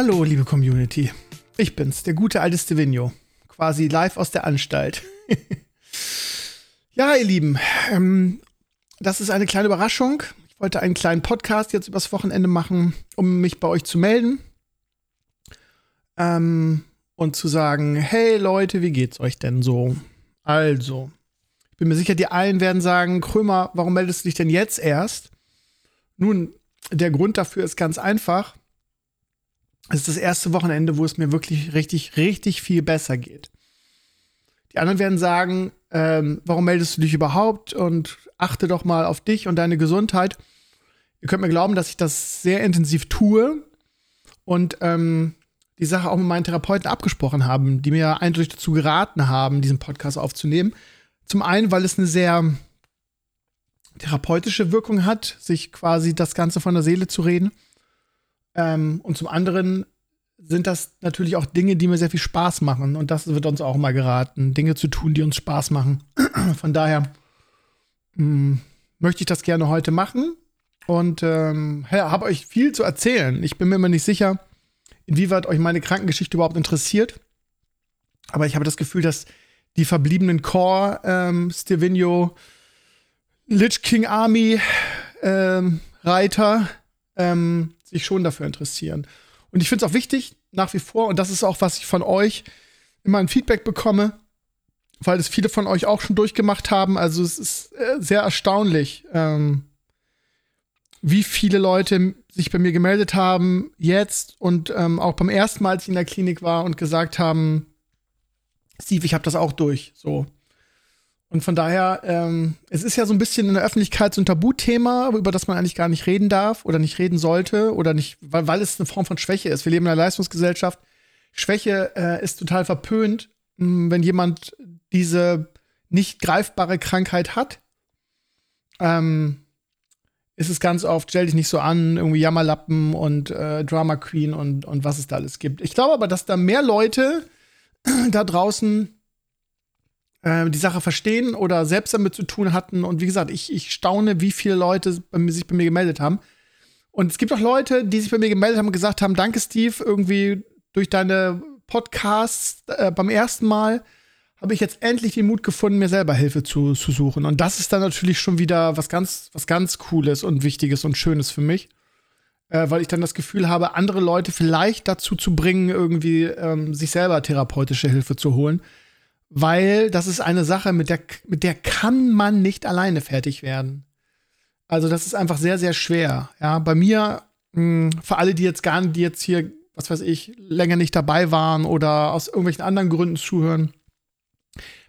Hallo, liebe Community. Ich bin's, der gute alte Stevino. Quasi live aus der Anstalt. ja, ihr Lieben, ähm, das ist eine kleine Überraschung. Ich wollte einen kleinen Podcast jetzt übers Wochenende machen, um mich bei euch zu melden. Ähm, und zu sagen, hey Leute, wie geht's euch denn so? Also, ich bin mir sicher, die einen werden sagen, Krömer, warum meldest du dich denn jetzt erst? Nun, der Grund dafür ist ganz einfach. Es ist das erste Wochenende, wo es mir wirklich richtig, richtig viel besser geht. Die anderen werden sagen, ähm, warum meldest du dich überhaupt und achte doch mal auf dich und deine Gesundheit. Ihr könnt mir glauben, dass ich das sehr intensiv tue und ähm, die Sache auch mit meinen Therapeuten abgesprochen haben, die mir eindeutig dazu geraten haben, diesen Podcast aufzunehmen. Zum einen, weil es eine sehr therapeutische Wirkung hat, sich quasi das Ganze von der Seele zu reden. Ähm, und zum anderen sind das natürlich auch Dinge, die mir sehr viel Spaß machen. Und das wird uns auch mal geraten, Dinge zu tun, die uns Spaß machen. Von daher mh, hm, möchte ich das gerne heute machen und ähm, habe euch viel zu erzählen. Ich bin mir immer nicht sicher, inwieweit euch meine Krankengeschichte überhaupt interessiert. Aber ich habe das Gefühl, dass die verbliebenen Core, ähm, Stevino, Lich King Army ähm, Reiter ähm, sich schon dafür interessieren. Und ich finde es auch wichtig, nach wie vor, und das ist auch, was ich von euch immer ein Feedback bekomme, weil es viele von euch auch schon durchgemacht haben. Also es ist äh, sehr erstaunlich, ähm, wie viele Leute sich bei mir gemeldet haben, jetzt und ähm, auch beim ersten Mal, als ich in der Klinik war und gesagt haben, Steve, ich habe das auch durch. So. Und von daher, ähm, es ist ja so ein bisschen in der Öffentlichkeit so ein Tabuthema, über das man eigentlich gar nicht reden darf oder nicht reden sollte oder nicht, weil, weil es eine Form von Schwäche ist. Wir leben in einer Leistungsgesellschaft. Schwäche äh, ist total verpönt, mh, hm, wenn jemand diese nicht greifbare Krankheit hat. Ähm, ist es ganz oft, stell dich nicht so an, irgendwie Jammerlappen und äh, Drama Queen und, und was es da alles gibt. Ich glaube aber, dass da mehr Leute da draußen äh, die Sache verstehen oder selbst damit zu tun hatten. Und wie gesagt, ich, ich staune, wie viele Leute bei sich bei mir gemeldet haben. Und es gibt auch Leute, die sich bei mir gemeldet haben und gesagt haben, danke Steve, irgendwie durch deine Podcasts äh, beim ersten Mal habe ich jetzt endlich den Mut gefunden, mir selber Hilfe zu, zu suchen. Und das ist dann natürlich schon wieder was ganz, was ganz Cooles und Wichtiges und Schönes für mich. Äh, weil ich dann das Gefühl habe, andere Leute vielleicht dazu zu bringen, irgendwie ähm, sich selber therapeutische Hilfe zu holen. Weil das ist eine Sache, mit der, mit der kann man nicht alleine fertig werden. Also, das ist einfach sehr, sehr schwer. Ja, bei mir, mh, hm, für alle, die jetzt gar nicht, die jetzt hier, was weiß ich, länger nicht dabei waren oder aus irgendwelchen anderen Gründen zuhören,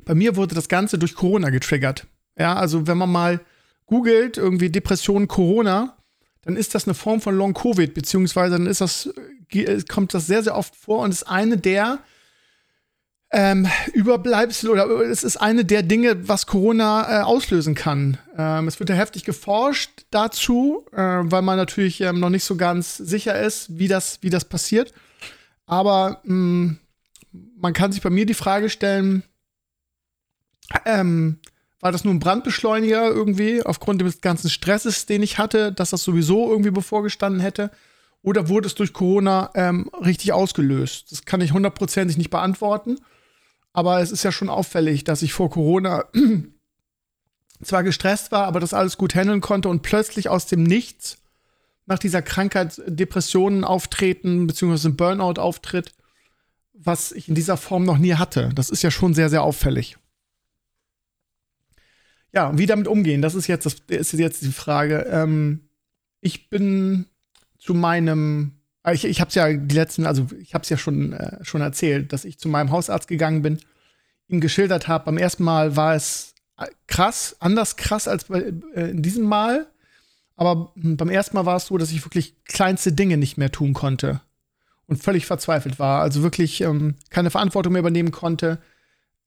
bei mir wurde das Ganze durch Corona getriggert. Ja, also wenn man mal googelt, irgendwie Depression Corona, dann ist das eine Form von Long Covid, beziehungsweise dann ist das, äh, kommt das sehr, sehr oft vor und ist eine der ähm, Überbleibsel oder es ist eine der Dinge, was Corona äh, auslösen kann. Ähm, es wird ja heftig geforscht dazu, äh, weil man natürlich ähm, noch nicht so ganz sicher ist, wie das, wie das passiert. Aber mh, mm, man kann sich bei mir die Frage stellen, ähm, war das nur ein Brandbeschleuniger irgendwie aufgrund des ganzen Stresses, den ich hatte, dass das sowieso irgendwie bevorgestanden hätte? Oder wurde es durch Corona ähm, richtig ausgelöst? Das kann ich hundertprozentig nicht beantworten. Aber es ist ja schon auffällig, dass ich vor Corona zwar gestresst war, aber das alles gut handeln konnte und plötzlich aus dem Nichts nach dieser Krankheit Depressionen auftreten, beziehungsweise ein Burnout auftritt, was ich in dieser Form noch nie hatte. Das ist ja schon sehr, sehr auffällig. Ja, wie damit umgehen, das ist jetzt, das ist jetzt die Frage. Ähm, ich bin zu meinem, ich, ich habe es ja die letzten, also ich habe es ja schon, äh, schon erzählt, dass ich zu meinem Hausarzt gegangen bin, ihm geschildert habe. Beim ersten Mal war es äh, krass, anders krass als bei, äh, in diesem Mal. Aber hm, beim ersten Mal war es so, dass ich wirklich kleinste Dinge nicht mehr tun konnte. und völlig verzweifelt war. Also wirklich ähm, keine Verantwortung mehr übernehmen konnte.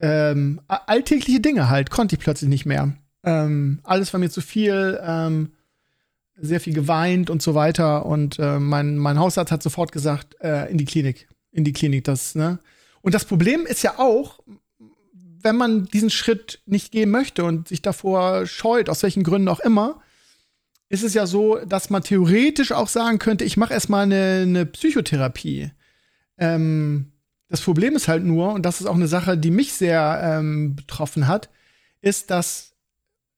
Ähm, alltägliche Dinge halt konnte ich plötzlich nicht mehr. Ähm, alles war mir zu viel, ähm, sehr viel geweint und so weiter. Und äh, mein, mein Hausarzt hat sofort gesagt, äh, in die Klinik, in die Klinik, das, ne? Und das Problem ist ja auch, wenn man diesen Schritt nicht gehen möchte und sich davor scheut, aus welchen Gründen auch immer, ist es ja so, dass man theoretisch auch sagen könnte, ich mache erstmal eine, eine Psychotherapie. Ähm, das Problem ist halt nur, und das ist auch eine Sache, die mich sehr ähm, betroffen hat, ist, dass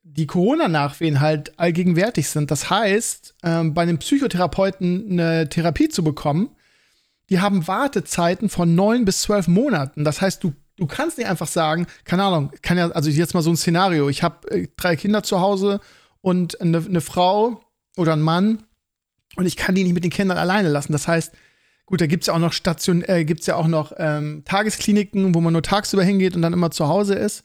die Corona-Nachwehen halt allgegenwärtig sind. Das heißt, ähm, bei einem Psychotherapeuten eine Therapie zu bekommen, die haben Wartezeiten von neun bis zwölf Monaten. Das heißt, du, du kannst nicht einfach sagen, keine Ahnung, kann ja, also jetzt mal so ein Szenario, ich habe äh, drei Kinder zu Hause und eine, eine Frau oder ein Mann und ich kann die nicht mit den Kindern alleine lassen. Das heißt, gut, da gibt es ja auch noch Station, äh, gibt's ja auch noch ähm, Tageskliniken, wo man nur tagsüber hingeht und dann immer zu Hause ist.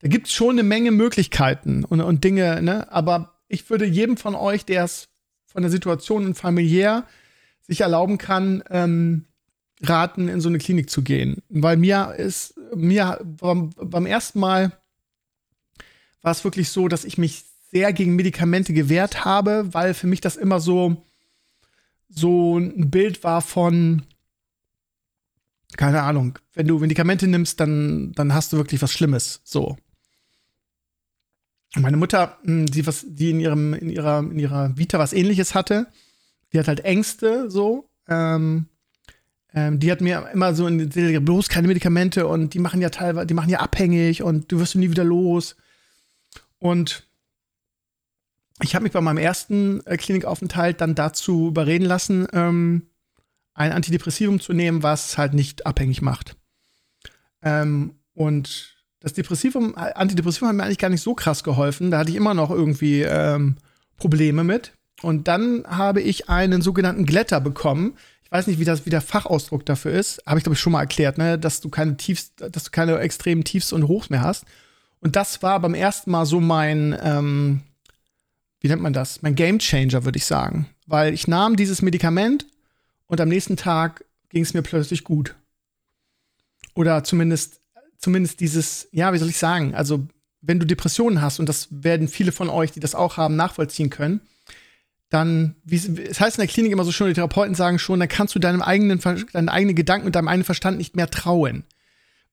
Da gibt es schon eine Menge Möglichkeiten und, und Dinge, ne? Aber ich würde jedem von euch, der es von der Situation und familiär sich erlauben kann, ähm, raten, in so eine Klinik zu gehen. Weil mir ist, mir beim, beim ersten Mal war es wirklich so, dass ich mich sehr gegen Medikamente gewehrt habe, weil für mich das immer so, so ein Bild war von, keine Ahnung, wenn du Medikamente nimmst, dann, dann hast du wirklich was Schlimmes. So. Meine Mutter, hm, die, was, die in, ihrem, in, ihrer, in ihrer Vita was ähnliches hatte, die hat halt Ängste so. Ähm, ähm, die hat mir immer so in den bloß keine Medikamente und die machen ja teilweise, die machen ja abhängig und du wirst nie wieder los. Und ich habe mich bei meinem ersten äh, Klinikaufenthalt dann dazu überreden lassen, ähm, ein Antidepressivum zu nehmen, was halt nicht abhängig macht. Ähm, und das Depressivum, Antidepressivum hat mir eigentlich gar nicht so krass geholfen. Da hatte ich immer noch irgendwie ähm, Probleme mit. Und dann habe ich einen sogenannten Glätter bekommen. Ich weiß nicht, wie das wie der Fachausdruck dafür ist. Habe ich glaube ich schon mal erklärt, ne, dass du keine Tiefs, dass du keine extremen Tiefs und Hochs mehr hast. Und das war beim ersten Mal so mein ähm, wie nennt man das? Mein Game Changer, würde ich sagen. Weil ich nahm dieses Medikament und am nächsten Tag ging es mir plötzlich gut. Oder zumindest, zumindest dieses, ja, wie soll ich sagen? Also, wenn du Depressionen hast, und das werden viele von euch, die das auch haben, nachvollziehen können, dann, wie es heißt in der Klinik immer so schön, die Therapeuten sagen schon, dann kannst du deinem eigenen, deinen eigenen Gedanken und deinem eigenen Verstand nicht mehr trauen.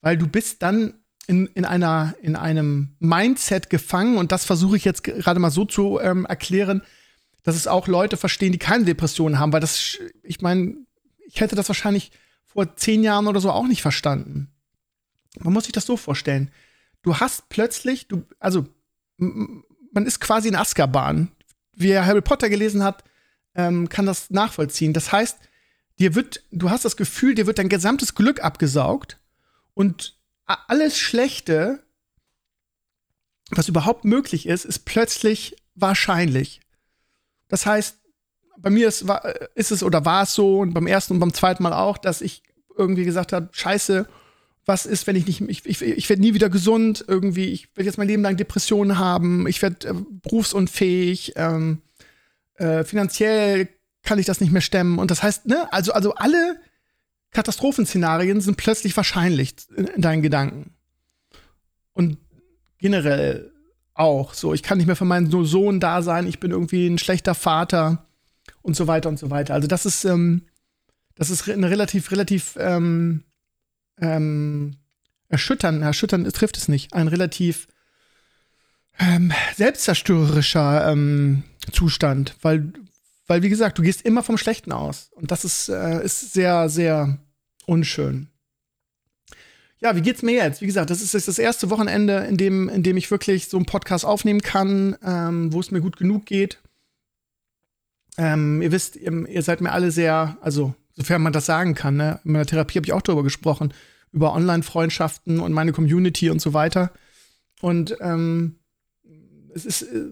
Weil du bist dann in, in, einer, in einem Mindset gefangen und das versuche ich jetzt gerade mal so zu ähm, erklären, dass es auch Leute verstehen, die keine Depressionen haben, weil das, ich meine, ich hätte das wahrscheinlich vor zehn Jahren oder so auch nicht verstanden. Man muss sich das so vorstellen. Du hast plötzlich, du, also, man ist quasi in Azkaban. Wer Harry Potter gelesen hat, ähm, kann das nachvollziehen. Das heißt, dir wird, du hast das Gefühl, dir wird dein gesamtes Glück abgesaugt und alles Schlechte, was überhaupt möglich ist, ist plötzlich wahrscheinlich. Das heißt, bei mir ist, ist es oder war es so und beim ersten und beim zweiten Mal auch, dass ich irgendwie gesagt habe, scheiße, was ist, wenn ich nicht, ich, ich, ich werde nie wieder gesund, irgendwie, ich werde jetzt mein Leben lang Depressionen haben, ich werde äh, berufsunfähig, ähm, äh, finanziell kann ich das nicht mehr stemmen. Und das heißt, ne, also, also alle Katastrophenszenarien sind plötzlich wahrscheinlich in deinen Gedanken. Und generell auch so, ich kann nicht mehr für meinen Sohn da sein, ich bin irgendwie ein schlechter Vater und so weiter und so weiter. Also das ist, ähm, das ist eine relativ, relativ ähm, ähm, erschüttern, erschüttern trifft es nicht, ein relativ ähm, selbstzerstörerischer ähm, Zustand, weil, weil wie gesagt, du gehst immer vom Schlechten aus und das ist, äh, ist sehr, sehr unschön. Ja, wie geht's mir jetzt? Wie gesagt, das ist jetzt das erste Wochenende, in dem, in dem ich wirklich so einen Podcast aufnehmen kann, ähm, wo es mir gut genug geht. Ähm, ihr wisst, ihr, ihr, seid mir alle sehr, also sofern man das sagen kann, ne? in meiner Therapie habe ich auch darüber gesprochen, über Online-Freundschaften und meine Community und so weiter. Und ähm, es ist, äh,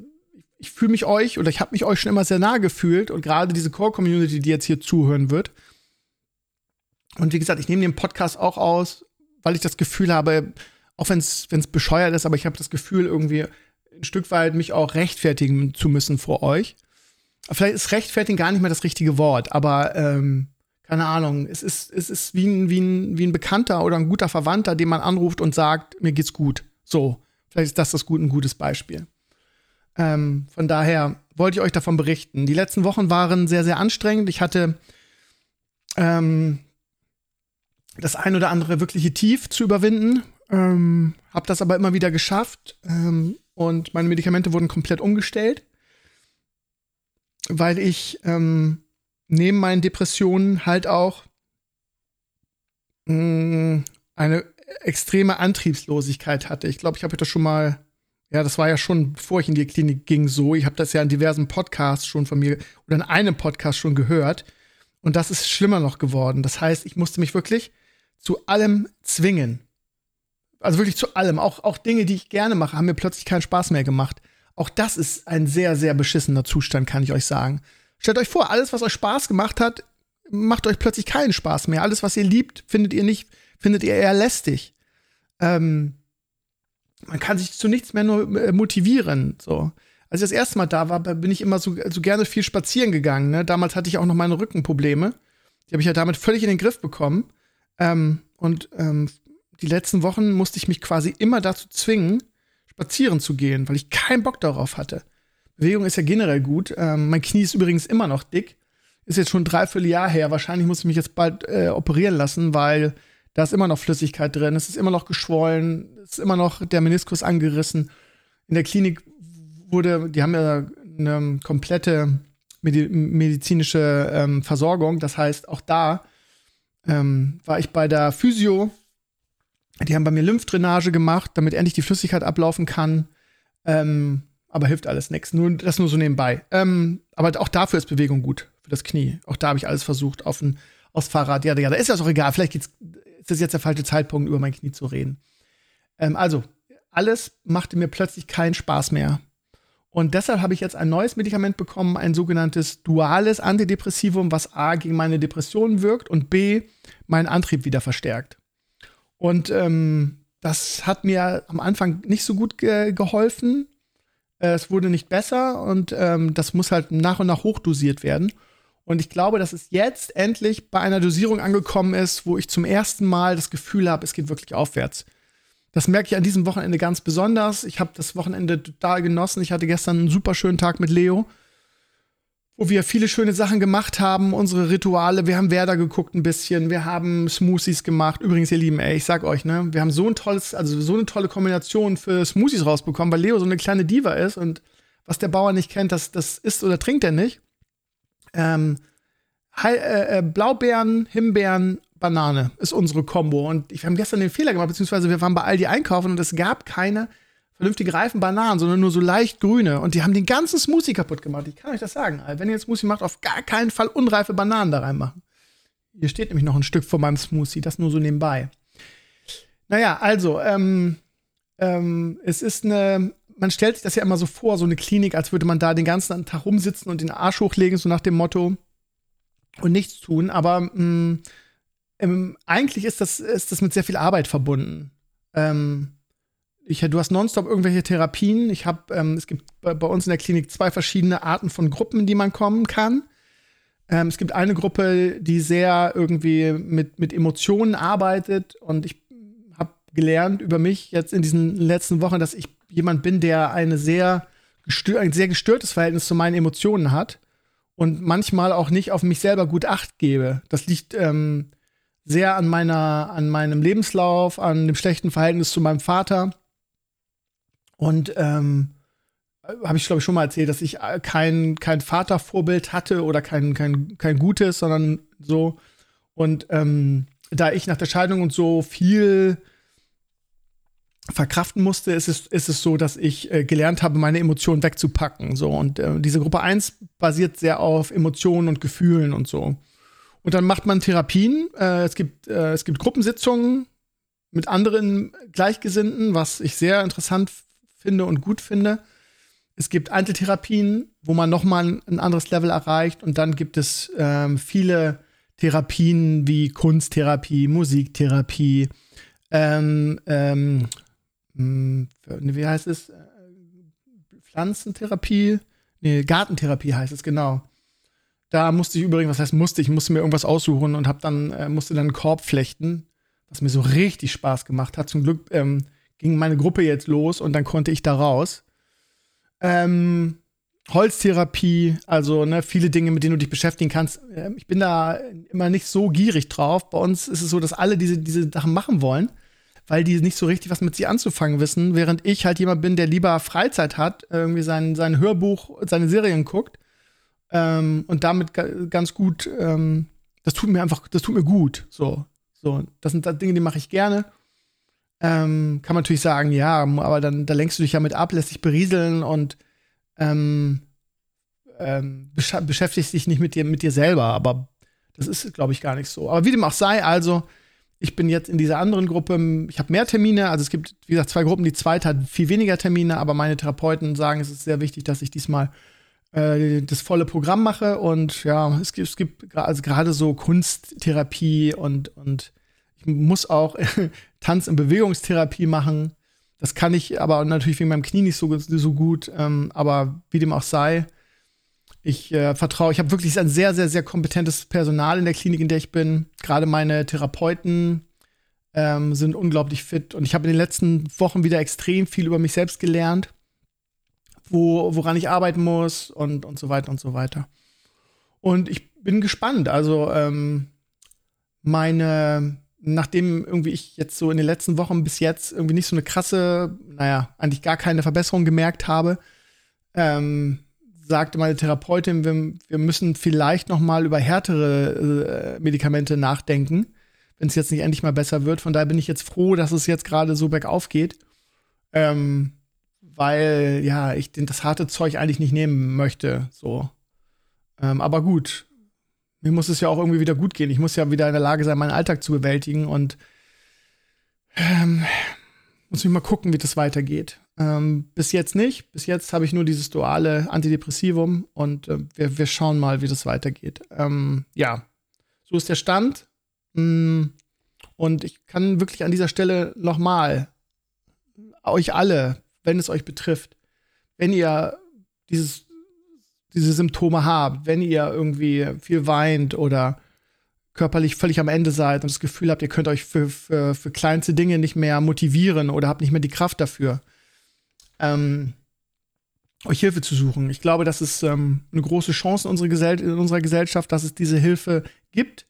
ich fühle mich euch oder ich habe mich euch schon immer sehr nah gefühlt und gerade diese Core-Community, die jetzt hier zuhören wird, und wie gesagt, ich nehme den Podcast auch aus, weil ich das Gefühl habe, auch wenn es bescheuert ist, aber ich habe das Gefühl, irgendwie ein Stück weit mich auch rechtfertigen zu müssen vor euch. Vielleicht ist rechtfertigen gar nicht mehr das richtige Wort, aber ähm, keine Ahnung, es ist, es ist wie ein, wie, ein, wie ein Bekannter oder ein guter Verwandter, den man anruft und sagt, mir geht's gut. So, vielleicht ist das das gut, ein gutes Beispiel. Ähm, von daher wollte ich euch davon berichten. Die letzten Wochen waren sehr, sehr anstrengend. Ich hatte ähm, das ein oder andere wirkliche Tief zu überwinden. Ähm, habe das aber immer wieder geschafft ähm, und meine Medikamente wurden komplett umgestellt, weil ich ähm, neben meinen Depressionen halt auch mh, mm, eine extreme Antriebslosigkeit hatte. Ich glaube, ich habe das schon mal, ja, das war ja schon, bevor ich in die Klinik ging, so. Ich habe das ja in diversen Podcasts schon von mir oder in einem Podcast schon gehört. Und das ist schlimmer noch geworden. Das heißt, ich musste mich wirklich zu allem zwingen. Also wirklich zu allem. Auch, auch Dinge, die ich gerne mache, haben mir plötzlich keinen Spaß mehr gemacht. Auch das ist ein sehr, sehr beschissener Zustand, kann ich euch sagen. Stellt euch vor, alles, was euch Spaß gemacht hat, macht euch plötzlich keinen Spaß mehr. Alles, was ihr liebt, findet ihr nicht, findet ihr eher lästig. Ähm, man kann sich zu nichts mehr nur äh, motivieren. So. Als ich das erste Mal da war, bin ich immer so, so gerne viel spazieren gegangen. Ne? Damals hatte ich auch noch meine Rückenprobleme. Die habe ich ja damit völlig in den Griff bekommen. Ähm, und ähm, die letzten Wochen musste ich mich quasi immer dazu zwingen, spazieren zu gehen, weil ich keinen Bock darauf hatte. Bewegung ist ja generell gut. Ähm, mein Knie ist übrigens immer noch dick. Ist jetzt schon ein Dreivierteljahr her. Wahrscheinlich muss ich mich jetzt bald äh, operieren lassen, weil da ist immer noch Flüssigkeit drin. Es ist immer noch geschwollen. Es ist immer noch der Meniskus angerissen. In der Klinik wurde, die haben ja eine komplette medizinische ähm, Versorgung. Das heißt, auch da ähm, war ich bei der Physio. Die haben bei mir Lymphdrainage gemacht, damit endlich die Flüssigkeit ablaufen kann. Ähm, aber hilft alles nichts. Nur das nur so nebenbei. Ähm, aber auch dafür ist Bewegung gut für das Knie. Auch da habe ich alles versucht auf ein aufs Fahrrad. Ja, ja, da ist das auch egal. Vielleicht ist das jetzt der falsche Zeitpunkt, über mein Knie zu reden. Ähm, also alles machte mir plötzlich keinen Spaß mehr. Und deshalb habe ich jetzt ein neues Medikament bekommen, ein sogenanntes duales Antidepressivum, was A gegen meine Depressionen wirkt und B meinen Antrieb wieder verstärkt. Und ähm, das hat mir am Anfang nicht so gut ge geholfen. Äh, es wurde nicht besser und ähm, das muss halt nach und nach hochdosiert werden. Und ich glaube, dass es jetzt endlich bei einer Dosierung angekommen ist, wo ich zum ersten Mal das Gefühl habe, es geht wirklich aufwärts. Das merke ich an diesem Wochenende ganz besonders. Ich habe das Wochenende total genossen. Ich hatte gestern einen super schönen Tag mit Leo, wo wir viele schöne Sachen gemacht haben, unsere Rituale. Wir haben Werder geguckt ein bisschen, wir haben Smoothies gemacht. Übrigens, ihr Lieben, ey, ich sag euch, ne, wir haben so ein tolles, also so eine tolle Kombination für Smoothies rausbekommen, weil Leo so eine kleine Diva ist und was der Bauer nicht kennt, das, das isst oder trinkt er nicht. Ähm, äh, äh, Blaubeeren, Himbeeren, Banane ist unsere Combo. Und wir haben gestern den Fehler gemacht, beziehungsweise wir waren bei Aldi einkaufen und es gab keine vernünftig reifen Bananen, sondern nur so leicht grüne. Und die haben den ganzen Smoothie kaputt gemacht. Ich kann euch das sagen. Wenn ihr jetzt Smoothie macht, auf gar keinen Fall unreife Bananen da reinmachen. Hier steht nämlich noch ein Stück von meinem Smoothie, das nur so nebenbei. Naja, also, ähm, ähm, es ist eine, man stellt sich das ja immer so vor, so eine Klinik, als würde man da den ganzen Tag rumsitzen und den Arsch hochlegen, so nach dem Motto, und nichts tun. Aber mh, mm, ähm, eigentlich ist das, ist das mit sehr viel Arbeit verbunden. Ähm, ich, du hast nonstop irgendwelche Therapien. Ich habe, ähm, es gibt bei, uns in der Klinik zwei verschiedene Arten von Gruppen, in die man kommen kann. Ähm, es gibt eine Gruppe, die sehr irgendwie mit, mit Emotionen arbeitet und ich habe gelernt über mich jetzt in diesen letzten Wochen, dass ich jemand bin, der eine sehr ein sehr gestörtes Verhältnis zu meinen Emotionen hat und manchmal auch nicht auf mich selber gut Acht gebe. Das liegt ähm, sehr an meiner, an meinem Lebenslauf, an dem schlechten Verhältnis zu meinem Vater. Und ähm, habe ich, glaube ich, schon mal erzählt, dass ich äh, kein, kein Vatervorbild hatte oder kein, kein, kein gutes, sondern so. Und ähm, da ich nach der Scheidung und so viel verkraften musste, ist es, ist es so, dass ich äh, gelernt habe, meine Emotionen wegzupacken. So. Und äh, diese Gruppe 1 basiert sehr auf Emotionen und Gefühlen und so. Und dann macht man Therapien. Äh, es, gibt, äh, es gibt Gruppensitzungen mit anderen Gleichgesinnten, was ich sehr interessant finde und gut finde. Es gibt Einzeltherapien, wo man nochmal ein anderes Level erreicht. Und dann gibt es ähm, viele Therapien wie Kunsttherapie, Musiktherapie, ähm, ähm, hm, wie heißt es? Pflanzentherapie? Nee, Gartentherapie heißt es, genau da musste ich übrigens, was heißt musste, ich musste mir irgendwas aussuchen und habe dann, äh, musste dann einen Korb flechten, was mir so richtig Spaß gemacht hat. Zum Glück ähm, ging meine Gruppe jetzt los und dann konnte ich da raus. Ähm, Holztherapie, also ne, viele Dinge, mit denen du dich beschäftigen kannst. Ähm, ich bin da immer nicht so gierig drauf. Bei uns ist es so, dass alle diese, diese Sachen machen wollen, weil die nicht so richtig was mit sie anzufangen wissen, während ich halt jemand bin, der lieber Freizeit hat, irgendwie sein, sein Hörbuch, seine Serien guckt ähm, und damit ganz gut, ähm, das tut mir einfach, das tut mir gut. So, so, das sind Dinge, die mache ich gerne. Ähm, kann man natürlich sagen, ja, aber dann da lenkst du dich ja mit ab, lässt dich berieseln und ähm, ähm, besch beschäftigst dich nicht mit dir, mit dir selber, aber das ist, glaube ich, gar nicht so. Aber wie dem auch sei, also, ich bin jetzt in dieser anderen Gruppe, ich habe mehr Termine, also es gibt, wie gesagt, zwei Gruppen, die zweite hat viel weniger Termine, aber meine Therapeuten sagen, es ist sehr wichtig, dass ich diesmal äh, das volle Programm mache und ja, es gibt, es gibt also gerade so Kunsttherapie und, und ich muss auch Tanz- und Bewegungstherapie machen. Das kann ich aber natürlich wegen meinem Knie nicht so, so gut. Ähm, aber wie dem auch sei, ich äh, vertraue, ich habe wirklich ein sehr, sehr, sehr kompetentes Personal in der Klinik, in der ich bin. Gerade meine Therapeuten ähm, sind unglaublich fit. Und ich habe in den letzten Wochen wieder extrem viel über mich selbst gelernt, wo, woran ich arbeiten muss und, und so weiter und so weiter. Und ich bin gespannt. Also ähm, meine nachdem irgendwie ich jetzt so in den letzten Wochen bis jetzt irgendwie nicht so eine krasse, naja, eigentlich gar keine Verbesserung gemerkt habe, ähm, sagte meine Therapeutin, wir, wir müssen vielleicht noch mal über härtere äh, Medikamente nachdenken, wenn es jetzt nicht endlich mal besser wird. Von daher bin ich jetzt froh, dass es jetzt gerade so bergauf geht, ähm, weil ja ich das harte Zeug eigentlich nicht nehmen möchte. So, ähm, aber gut, mir muss es ja auch irgendwie wieder gut gehen. Ich muss ja wieder in der Lage sein, meinen Alltag zu bewältigen und ähm, muss mich mal gucken, wie das weitergeht. Ähm, bis jetzt nicht. Bis jetzt habe ich nur dieses duale Antidepressivum und äh, wir, wir schauen mal, wie das weitergeht. Ähm, ja, so ist der Stand. Mm, und ich kann wirklich an dieser Stelle nochmal euch alle, wenn es euch betrifft, wenn ihr dieses diese Symptome habt, wenn ihr irgendwie viel weint oder körperlich völlig am Ende seid und das Gefühl habt, ihr könnt euch für, für, für kleinste Dinge nicht mehr motivieren oder habt nicht mehr die Kraft dafür, ähm, euch Hilfe zu suchen. Ich glaube, das ist ähm, eine große Chance in unserer, Gesell in unserer Gesellschaft, dass es diese Hilfe gibt.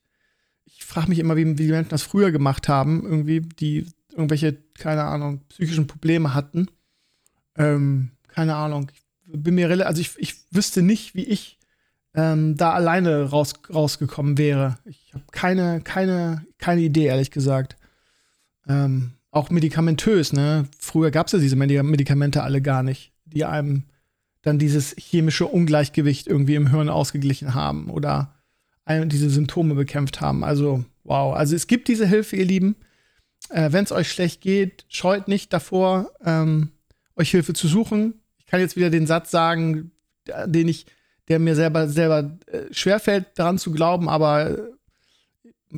Ich frage mich immer, wie, wie die Menschen das früher gemacht haben, irgendwie, die irgendwelche, keine Ahnung, psychischen Probleme hatten. Ähm, keine Ahnung. Ich bin mir also ich, ich wüsste nicht, wie ich ähm, da alleine raus, rausgekommen wäre. Ich habe keine, keine, keine Idee, ehrlich gesagt. Ähm, auch medikamentös, ne? Früher gab es ja diese Medikamente alle gar nicht, die einem dann dieses chemische Ungleichgewicht irgendwie im Hirn ausgeglichen haben oder diese Symptome bekämpft haben. Also, wow. Also es gibt diese Hilfe, ihr Lieben. Äh, Wenn es euch schlecht geht, scheut nicht davor, ähm, euch Hilfe zu suchen kann jetzt wieder den Satz sagen, den ich, der mir selber, selber äh, schwerfällt, daran zu glauben, aber äh,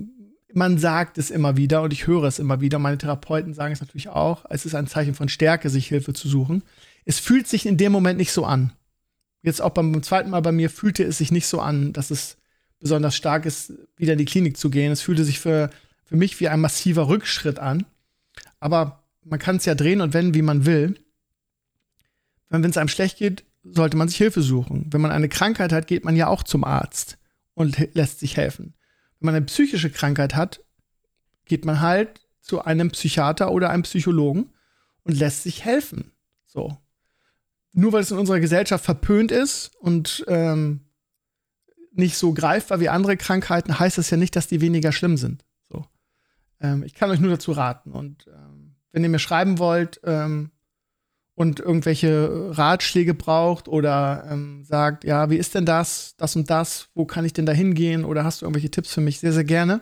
man sagt es immer wieder und ich höre es immer wieder. Meine Therapeuten sagen es natürlich auch. Es ist ein Zeichen von Stärke, sich Hilfe zu suchen. Es fühlt sich in dem Moment nicht so an. Jetzt auch beim zweiten Mal bei mir fühlte es sich nicht so an, dass es besonders stark ist, wieder in die Klinik zu gehen. Es fühlte sich für, für mich wie ein massiver Rückschritt an. Aber man kann es ja drehen und wenden, wie man will wenn es einem schlecht geht, sollte man sich Hilfe suchen. Wenn man eine Krankheit hat, geht man ja auch zum Arzt und lässt sich helfen. Wenn man eine psychische Krankheit hat, geht man halt zu einem Psychiater oder einem Psychologen und lässt sich helfen. So. Nur weil es in unserer Gesellschaft verpönt ist und ähm, nicht so greifbar wie andere Krankheiten, heißt das ja nicht, dass die weniger schlimm sind. So. Ähm, ich kann euch nur dazu raten. Und ähm, wenn ihr mir schreiben wollt, ähm, und irgendwelche Ratschläge braucht oder ähm, sagt, ja, wie ist denn das, das und das, wo kann ich denn da hingehen oder hast du irgendwelche Tipps für mich? Sehr, sehr gerne.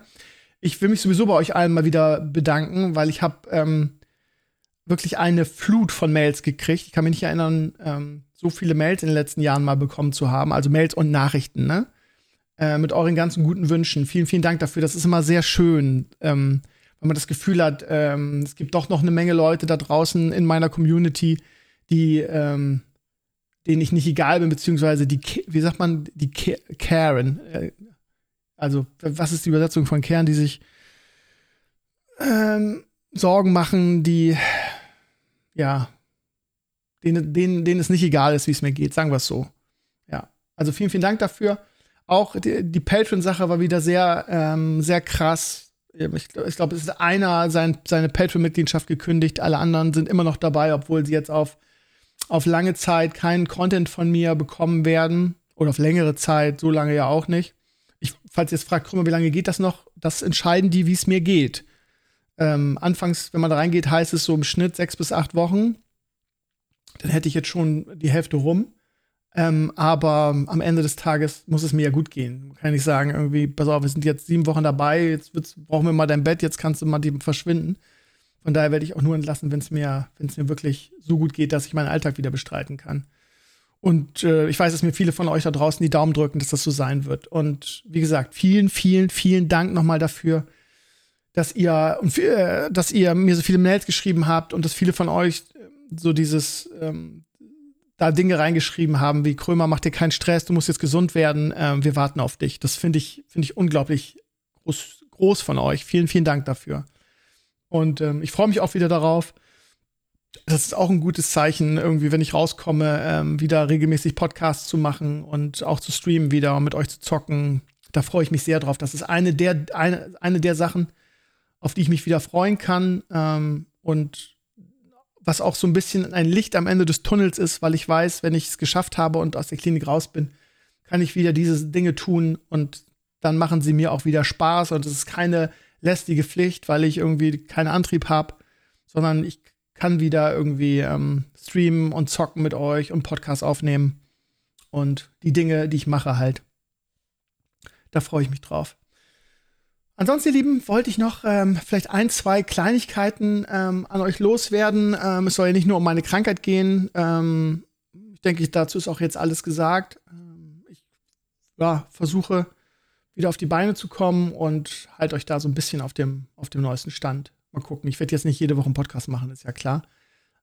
Ich will mich sowieso bei euch allen mal wieder bedanken, weil ich habe ähm, wirklich eine Flut von Mails gekriegt. Ich kann mich nicht erinnern, ähm, so viele Mails in den letzten Jahren mal bekommen zu haben, also Mails und Nachrichten, ne? Äh, mit euren ganzen guten Wünschen. Vielen, vielen Dank dafür. Das ist immer sehr schön. Ähm, wenn man das Gefühl hat, ähm, es gibt doch noch eine Menge Leute da draußen in meiner Community, die, ähm, denen ich nicht egal bin, beziehungsweise die, wie sagt man, die Karen. Äh, also, was ist die Übersetzung von Kern, die sich ähm, Sorgen machen, die, ja, denen, denen, denen es nicht egal ist, wie es mir geht, sagen wir es so. Ja, also vielen, vielen Dank dafür. Auch die, die Patreon-Sache war wieder sehr, ähm, sehr krass. Ich, ich glaube, es ist einer sein, seine Patreon-Mitgliedschaft gekündigt. Alle anderen sind immer noch dabei, obwohl sie jetzt auf, auf lange Zeit keinen Content von mir bekommen werden. Oder auf längere Zeit, so lange ja auch nicht. Ich, falls ihr jetzt fragt, Krümmer, wie lange geht das noch? Das entscheiden die, wie es mir geht. Ähm, anfangs, wenn man da reingeht, heißt es so im Schnitt sechs bis acht Wochen. Dann hätte ich jetzt schon die Hälfte rum. Ähm, aber am Ende des Tages muss es mir ja gut gehen. Man kann nicht sagen, irgendwie, pass auf, wir sind jetzt sieben Wochen dabei, jetzt brauchen wir mal dein Bett, jetzt kannst du mal die verschwinden. Von daher werde ich auch nur entlassen, wenn es mir, mir wirklich so gut geht, dass ich meinen Alltag wieder bestreiten kann. Und äh, ich weiß, dass mir viele von euch da draußen die Daumen drücken, dass das so sein wird. Und wie gesagt, vielen, vielen, vielen Dank nochmal dafür, dass ihr, äh, dass ihr mir so viele Mails geschrieben habt und dass viele von euch äh, so dieses ähm, da Dinge reingeschrieben haben, wie Krömer, mach dir keinen Stress, du musst jetzt gesund werden, ähm, wir warten auf dich. Das finde ich, finde ich unglaublich groß, groß von euch. Vielen, vielen Dank dafür. Und ähm, ich freue mich auch wieder darauf. Das ist auch ein gutes Zeichen, irgendwie, wenn ich rauskomme, ähm, wieder regelmäßig Podcasts zu machen und auch zu streamen wieder und mit euch zu zocken. Da freue ich mich sehr drauf. Das ist eine der, eine, eine der Sachen, auf die ich mich wieder freuen kann. Ähm, und was auch so ein bisschen ein Licht am Ende des Tunnels ist, weil ich weiß, wenn ich es geschafft habe und aus der Klinik raus bin, kann ich wieder diese Dinge tun und dann machen sie mir auch wieder Spaß und es ist keine lästige Pflicht, weil ich irgendwie keinen Antrieb habe, sondern ich kann wieder irgendwie ähm, streamen und zocken mit euch und Podcasts aufnehmen und die Dinge, die ich mache halt. Da freue ich mich drauf. Ansonsten, ihr Lieben, wollte ich noch ähm, vielleicht ein, zwei Kleinigkeiten ähm, an euch loswerden. Ähm, es soll ja nicht nur um meine Krankheit gehen. Ähm, ich denke, dazu ist auch jetzt alles gesagt. Ähm, ich ja, versuche wieder auf die Beine zu kommen und halt euch da so ein bisschen auf dem, auf dem neuesten Stand. Mal gucken. Ich werde jetzt nicht jede Woche einen Podcast machen, ist ja klar.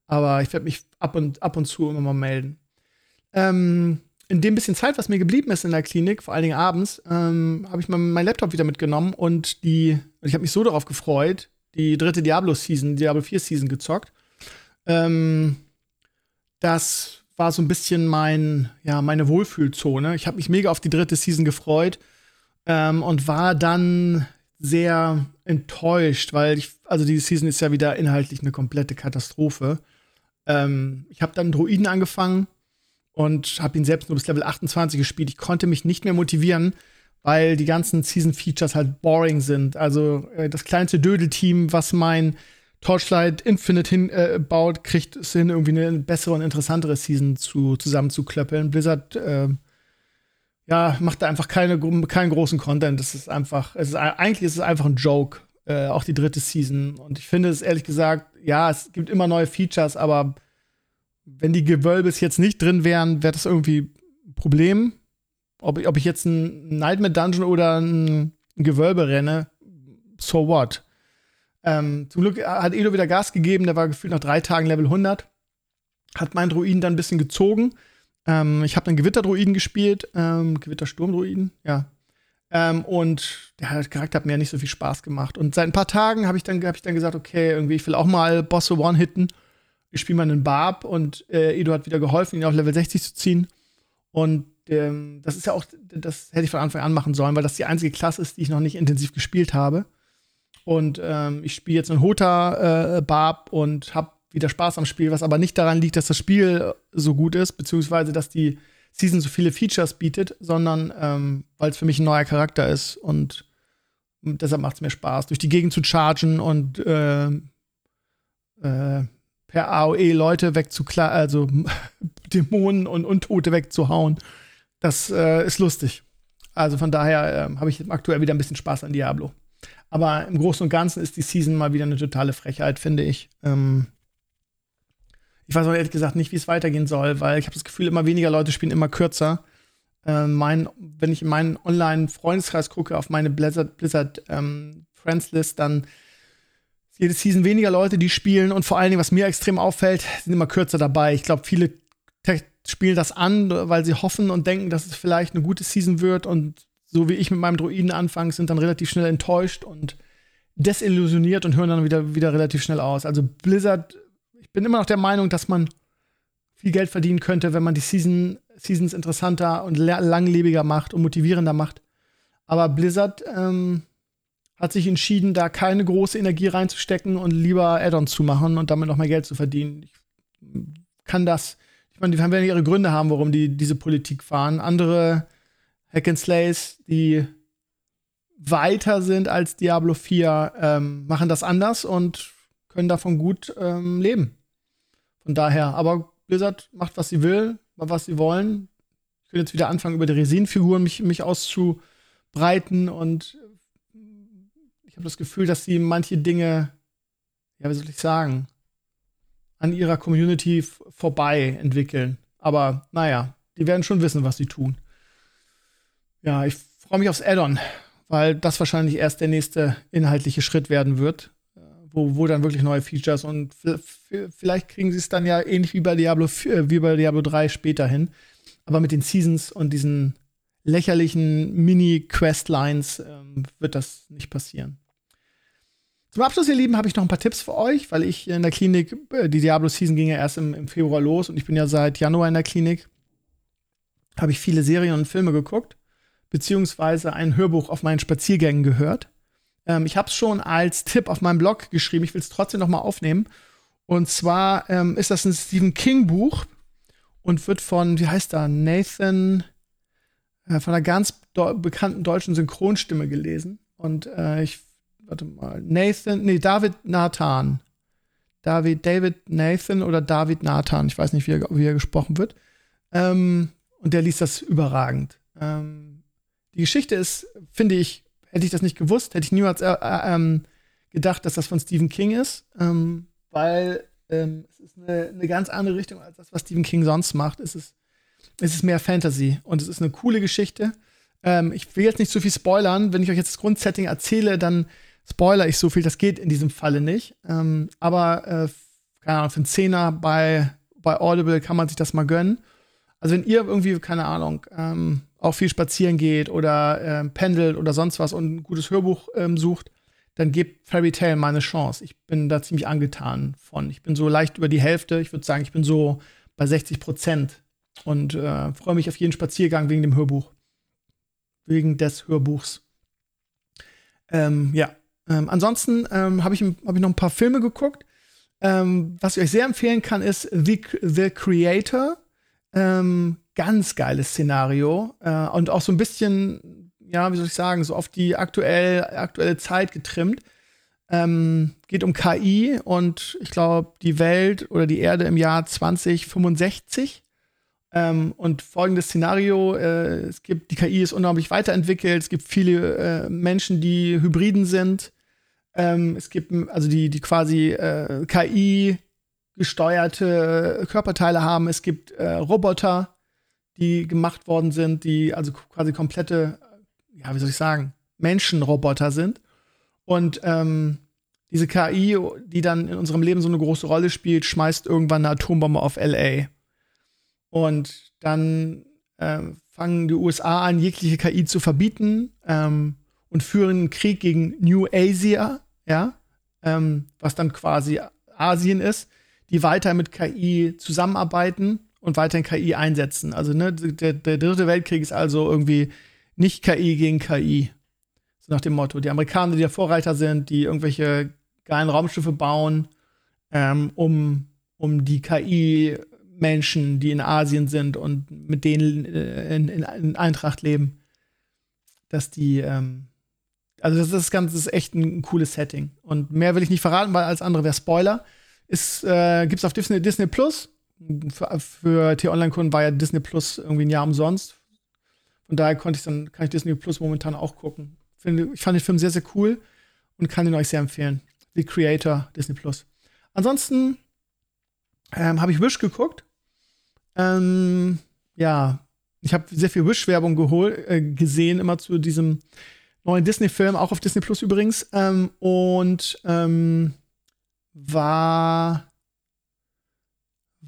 Aber ich werde mich ab und, ab und zu immer mal melden. Ähm, in dem bisschen Zeit, was mir geblieben ist in der Klinik, vor allen Dingen abends, ähm, habe ich mein, mein Laptop wieder mitgenommen und die, ich habe mich so darauf gefreut, die dritte Diablo-Season, Diablo 4-Season gezockt. Ähm, das war so ein bisschen mein, ja, meine Wohlfühlzone. Ich habe mich mega auf die dritte Season gefreut ähm, und war dann sehr enttäuscht, weil ich, also die Season ist ja wieder inhaltlich eine komplette Katastrophe. Ähm, ich habe dann Druiden angefangen und habe ihn selbst nur bis Level 28 gespielt. Ich konnte mich nicht mehr motivieren, weil die ganzen Season-Features halt boring sind. Also äh, das kleinste Dödel-Team, was mein Torchlight Infinite hinbaut, äh, kriegt es hin, irgendwie eine bessere und interessantere Season zu, zusammenzuklöppeln. Blizzard äh, ja, macht da einfach keine, keinen großen Content. Das ist einfach, es ist, eigentlich ist es einfach ein Joke. Äh, auch die dritte Season. Und ich finde es ehrlich gesagt, ja, es gibt immer neue Features, aber wenn die Gewölbes jetzt nicht drin wären, wäre das irgendwie ein Problem. Ob, ob ich jetzt ein Nightmare Dungeon oder ein, Gewölbe renne, so what? Ähm, zum Glück hat Edo wieder Gas gegeben, der war gefühlt nach drei Tagen Level 100. Hat meinen Druiden dann ein bisschen gezogen. Ähm, ich habe einen Gewitterdruiden gespielt, ähm, Gewittersturmdruiden, ja. Ähm, und der Charakter hat mir ja nicht so viel Spaß gemacht. Und seit ein paar Tagen habe ich, dann, hab ich dann gesagt, okay, irgendwie, ich will auch mal Bosse One-Hitten ich spiele mal einen Barb und äh, Edo hat wieder geholfen, ihn auf Level 60 zu ziehen. Und ähm, das ist ja auch, das hätte ich von Anfang an machen sollen, weil das die einzige Klasse ist, die ich noch nicht intensiv gespielt habe. Und ähm, ich spiele jetzt einen Hota äh, Barb und habe wieder Spaß am Spiel, was aber nicht daran liegt, dass das Spiel so gut ist, beziehungsweise dass die Season so viele Features bietet, sondern ähm, weil es für mich ein neuer Charakter ist und, deshalb macht es mir Spaß, durch die Gegend zu chargen und äh, äh, per AOE Leute wegzuklar, also Dämonen und Untote wegzuhauen. Das äh, ist lustig. Also von daher äh, habe ich aktuell wieder ein bisschen Spaß an Diablo. Aber im Großen und Ganzen ist die Season mal wieder eine totale Frechheit, finde ich. Ähm ich weiß auch ehrlich gesagt nicht, wie es weitergehen soll, weil ich habe das Gefühl, immer weniger Leute spielen immer kürzer. Äh, mein, wenn ich in meinen Online-Freundeskreis gucke, auf meine Blizzard, Blizzard ähm, Friends List, dann jede Season weniger Leute, die spielen und vor allen Dingen, was mir extrem auffällt, sind immer kürzer dabei. Ich glaube, viele spielen das an, weil sie hoffen und denken, dass es vielleicht eine gute Season wird und so wie ich mit meinem Druiden anfange, sind dann relativ schnell enttäuscht und desillusioniert und hören dann wieder, wieder relativ schnell aus. Also Blizzard, ich bin immer noch der Meinung, dass man viel Geld verdienen könnte, wenn man die Season, Seasons interessanter und langlebiger macht und motivierender macht. Aber Blizzard ähm, hat sich entschieden, da keine große Energie reinzustecken und lieber Add-ons zu machen und damit noch mehr Geld zu verdienen. Ich kann das, ich meine, die werden ihre Gründe haben, warum die diese Politik fahren. Andere Hack and Slays, die weiter sind als Diablo 4, ähm, machen das anders und können davon gut ähm, leben. Von daher, aber Blizzard macht, was sie will, was sie wollen. Ich will jetzt wieder anfangen, über die Resin-Figuren mich, mich auszubreiten und habe das Gefühl, dass sie manche Dinge, ja, wie soll ich sagen, an ihrer Community vorbei entwickeln. Aber naja, die werden schon wissen, was sie tun. Ja, ich freue mich aufs Add-on, weil das wahrscheinlich erst der nächste inhaltliche Schritt werden wird, äh, wo, wo dann wirklich neue Features und vielleicht kriegen sie es dann ja ähnlich wie bei Diablo 4, wie bei Diablo 3 später hin. Aber mit den Seasons und diesen lächerlichen Mini-Questlines ähm, wird das nicht passieren. Zum Abschluss, ihr Lieben, habe ich noch ein paar Tipps für euch, weil ich in der Klinik, äh, die Diablo-Season ging ja erst im, im Februar los und ich bin ja seit Januar in der Klinik. Habe ich viele Serien und Filme geguckt beziehungsweise ein Hörbuch auf meinen Spaziergängen gehört. Ähm, ich habe es schon als Tipp auf meinem Blog geschrieben. Ich will es trotzdem noch mal aufnehmen. Und zwar ähm, ist das ein Stephen King Buch und wird von, wie heißt er, Nathan, äh, von einer ganz bekannten deutschen Synchronstimme gelesen. Und äh, ich, warte mal, Nathan, nee, David Nathan. David, David Nathan oder David Nathan, ich weiß nicht, wie er, wie er gesprochen wird. Ähm, und der liest das überragend. Ähm, die Geschichte ist, finde ich, hätte ich das nicht gewusst, hätte ich niemals äh, äh, ähm, gedacht, dass das von Stephen King ist, ähm, weil ähm, es ist eine, eine, ganz andere Richtung als das, was Stephen King sonst macht. Es ist, es ist mehr Fantasy und es ist eine coole Geschichte. Ähm, ich will jetzt nicht zu viel spoilern. Wenn ich euch jetzt das Grundsetting erzähle, dann spoiler ich so viel. Das geht in diesem Falle nicht. Ähm, aber, äh, keine Ahnung, für einen Zehner bei, bei Audible kann man sich das mal gönnen. Also, wenn ihr irgendwie, keine Ahnung, ähm, auch viel spazieren geht oder äh, pendelt oder sonst was und ein gutes Hörbuch ähm, sucht, dann gebt Fairy Tale mal eine Chance. Ich bin da ziemlich angetan von. Ich bin so leicht über die Hälfte. Ich würde sagen, ich bin so bei 60 Prozent und äh, freue mich auf jeden Spaziergang wegen dem Hörbuch. Wegen des Hörbuchs. Ähm, ja. Ähm, ansonsten ähm, habe ich, hab ich noch ein paar Filme geguckt. Ähm, was ich euch sehr empfehlen kann, ist The, The Creator. Ähm, ganz geiles Szenario äh, und auch so ein bisschen, ja, wie soll ich sagen, so auf die aktuell, aktuelle Zeit getrimmt. Ähm, geht um KI und ich glaube, die Welt oder die Erde im Jahr 2065. Ähm, und folgendes Szenario: äh, Es gibt, die KI ist unglaublich weiterentwickelt, es gibt viele äh, Menschen, die Hybriden sind. Ähm, es gibt also die, die quasi äh, KI gesteuerte Körperteile haben. Es gibt äh, Roboter, die gemacht worden sind, die also quasi komplette, ja, wie soll ich sagen, Menschenroboter sind. Und ähm, diese KI, die dann in unserem Leben so eine große Rolle spielt, schmeißt irgendwann eine Atombombe auf LA. Und dann äh, fangen die USA an, jegliche KI zu verbieten ähm, und führen einen Krieg gegen New Asia, ja, ähm, was dann quasi Asien ist, die weiter mit KI zusammenarbeiten und weiterhin KI einsetzen. Also ne, der, der dritte Weltkrieg ist also irgendwie nicht KI gegen KI. So nach dem Motto. Die Amerikaner, die der Vorreiter sind, die irgendwelche geilen Raumschiffe bauen, ähm, um, um die KI-Menschen, die in Asien sind und mit denen äh, in, in, in, Eintracht leben, dass die, ähm, also das, das Ganze ist echt ein, ein, cooles Setting. Und mehr will ich nicht verraten, weil als andere wäre Spoiler. Ist, äh, gibt's auf Disney, Disney Plus für, für T-Online-Kunden war ja Disney Plus irgendwie ein Jahr umsonst. Von daher konnte ich dann, kann ich Disney Plus momentan auch gucken. ich fand den Film sehr, sehr cool und kann ihn euch sehr empfehlen. The Creator Disney Plus. Ansonsten ähm, habe ich Wish geguckt. Ähm, ja, ich habe sehr viel Wish-Werbung äh, gesehen, immer zu diesem neuen Disney-Film, auch auf Disney Plus übrigens. Ähm, und ähm, war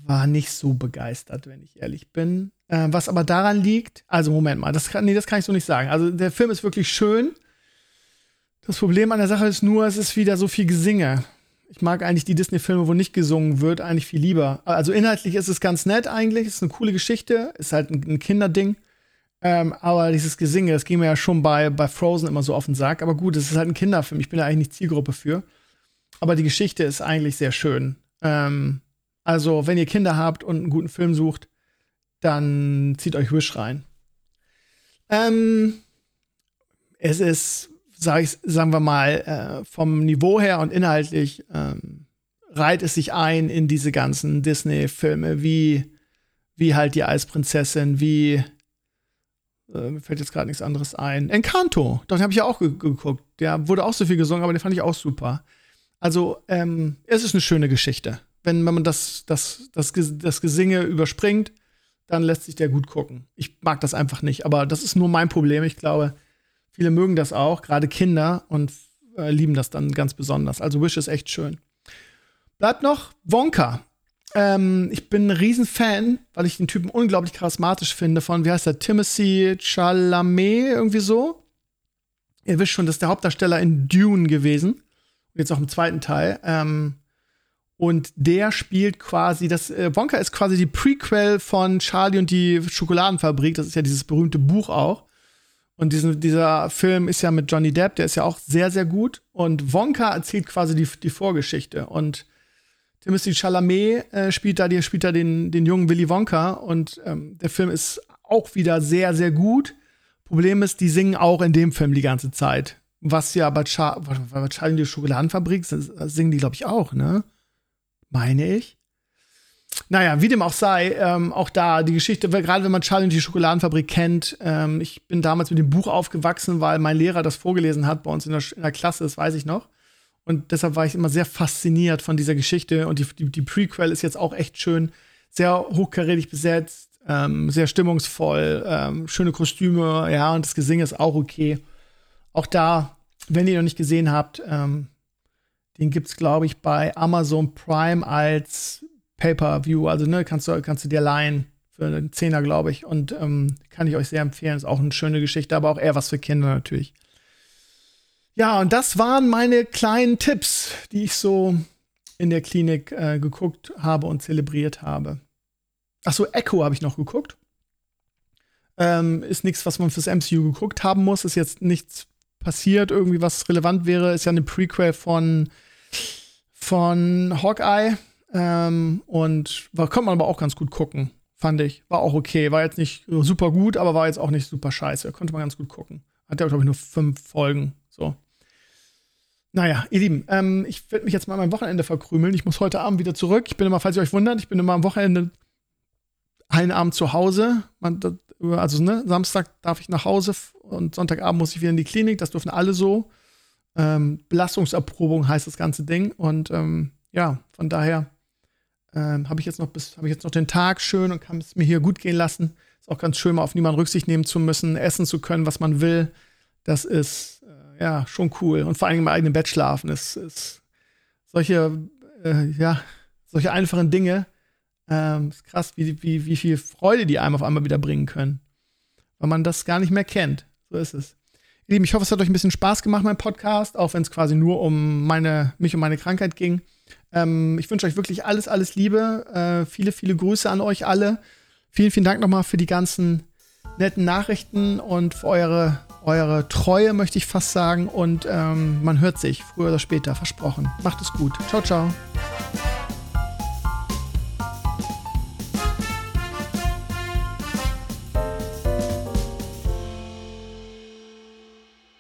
war nicht so begeistert, wenn ich ehrlich bin. Äh, was aber daran liegt, also Moment mal, das kann, nee, das kann ich so nicht sagen. Also der Film ist wirklich schön. Das Problem an der Sache ist nur, es ist wieder so viel Gesinge. Ich mag eigentlich die Disney-Filme, wo nicht gesungen wird, eigentlich viel lieber. Also inhaltlich ist es ganz nett eigentlich, ist eine coole Geschichte, ist halt ein, ein Kinderding. Ähm, aber dieses Gesinge, das ging mir ja schon bei, bei Frozen immer so auf den Sack. Aber gut, es ist halt ein Kinderfilm, ich bin da eigentlich nicht Zielgruppe für. Aber die Geschichte ist eigentlich sehr schön. Ähm, also, wenn ihr Kinder habt und einen guten Film sucht, dann zieht euch Wish rein. Ähm, es ist, sag ich, sagen wir mal, äh, vom Niveau her und inhaltlich ähm, reiht es sich ein in diese ganzen Disney-Filme, wie, wie halt die Eisprinzessin, wie äh, mir fällt jetzt gerade nichts anderes ein. Encanto, den habe ich ja auch ge geguckt. Der wurde auch so viel gesungen, aber den fand ich auch super. Also, ähm, es ist eine schöne Geschichte. Wenn, wenn man das, das, das, das Gesinge überspringt, dann lässt sich der gut gucken. Ich mag das einfach nicht, aber das ist nur mein Problem. Ich glaube, viele mögen das auch, gerade Kinder, und äh, lieben das dann ganz besonders. Also Wish ist echt schön. Bleibt noch Wonka. Ähm, ich bin ein Riesenfan, weil ich den Typen unglaublich charismatisch finde, von, wie heißt der, Timothy Chalamet, irgendwie so. Ihr wisst schon, das ist der Hauptdarsteller in Dune gewesen. Jetzt auch im zweiten Teil. Ähm, und der spielt quasi, das äh, Wonka ist quasi die Prequel von Charlie und die Schokoladenfabrik. Das ist ja dieses berühmte Buch auch. Und diesen, dieser Film ist ja mit Johnny Depp, der ist ja auch sehr, sehr gut. Und Wonka erzählt quasi die, die Vorgeschichte. Und Timothy Chalamet äh, spielt da, der spielt da den, den jungen Willy Wonka. Und ähm, der Film ist auch wieder sehr, sehr gut. Problem ist, die singen auch in dem Film die ganze Zeit. Was ja bei, Char bei Charlie die Schokoladenfabrik singen die, glaube ich, auch, ne? Meine ich. Naja, wie dem auch sei, ähm, auch da die Geschichte, gerade wenn man Charlie und die Schokoladenfabrik kennt, ähm, ich bin damals mit dem Buch aufgewachsen, weil mein Lehrer das vorgelesen hat bei uns in der, in der Klasse, das weiß ich noch. Und deshalb war ich immer sehr fasziniert von dieser Geschichte. Und die, die, die Prequel ist jetzt auch echt schön, sehr hochkarätig besetzt, ähm, sehr stimmungsvoll, ähm, schöne Kostüme, ja, und das Gesing ist auch okay. Auch da, wenn ihr noch nicht gesehen habt, ähm, den gibt es, glaube ich, bei Amazon Prime als Pay-Per-View. Also, ne, kannst du, kannst du dir leihen für einen Zehner, glaube ich. Und ähm, kann ich euch sehr empfehlen. Ist auch eine schöne Geschichte, aber auch eher was für Kinder natürlich. Ja, und das waren meine kleinen Tipps, die ich so in der Klinik äh, geguckt habe und zelebriert habe. Achso, Echo habe ich noch geguckt. Ähm, ist nichts, was man fürs MCU geguckt haben muss. Ist jetzt nichts passiert, irgendwie was relevant wäre. Ist ja eine Prequel von, von Hawkeye. Ähm, und war, konnte man aber auch ganz gut gucken, fand ich. War auch okay. War jetzt nicht super gut, aber war jetzt auch nicht super scheiße. Konnte man ganz gut gucken. Hat ja, glaube ich, nur fünf Folgen. So. Naja, ihr Lieben, ähm, ich werde mich jetzt mal am Wochenende verkrümeln. Ich muss heute Abend wieder zurück. Ich bin immer, falls ihr euch wundert, ich bin immer am Wochenende einen Abend zu Hause. Man, also ne, Samstag darf ich nach Hause und Sonntagabend muss ich wieder in die Klinik. Das dürfen alle so. Ähm, Belastungserprobung heißt das ganze Ding. Und ähm, ja, von daher ähm, habe ich jetzt noch bis habe ich jetzt noch den Tag schön und kann es mir hier gut gehen lassen. Ist auch ganz schön, mal auf niemanden Rücksicht nehmen zu müssen, essen zu können, was man will. Das ist äh, ja schon cool. Und vor allem im eigenen Bett schlafen ist, ist solche, äh, ja, solche einfachen Dinge ähm, ist krass, wie, wie, wie viel Freude die einem auf einmal wieder bringen können. Weil man das gar nicht mehr kennt. So ist es. Ihr Lieben, ich hoffe, es hat euch ein bisschen Spaß gemacht, mein Podcast, auch wenn es quasi nur um meine, mich und meine Krankheit ging. Ähm, ich wünsche euch wirklich alles, alles Liebe. Äh, viele, viele Grüße an euch alle. Vielen, vielen Dank nochmal für die ganzen netten Nachrichten und für eure, eure Treue, möchte ich fast sagen. Und ähm, man hört sich früher oder später, versprochen. Macht es gut. Ciao, ciao.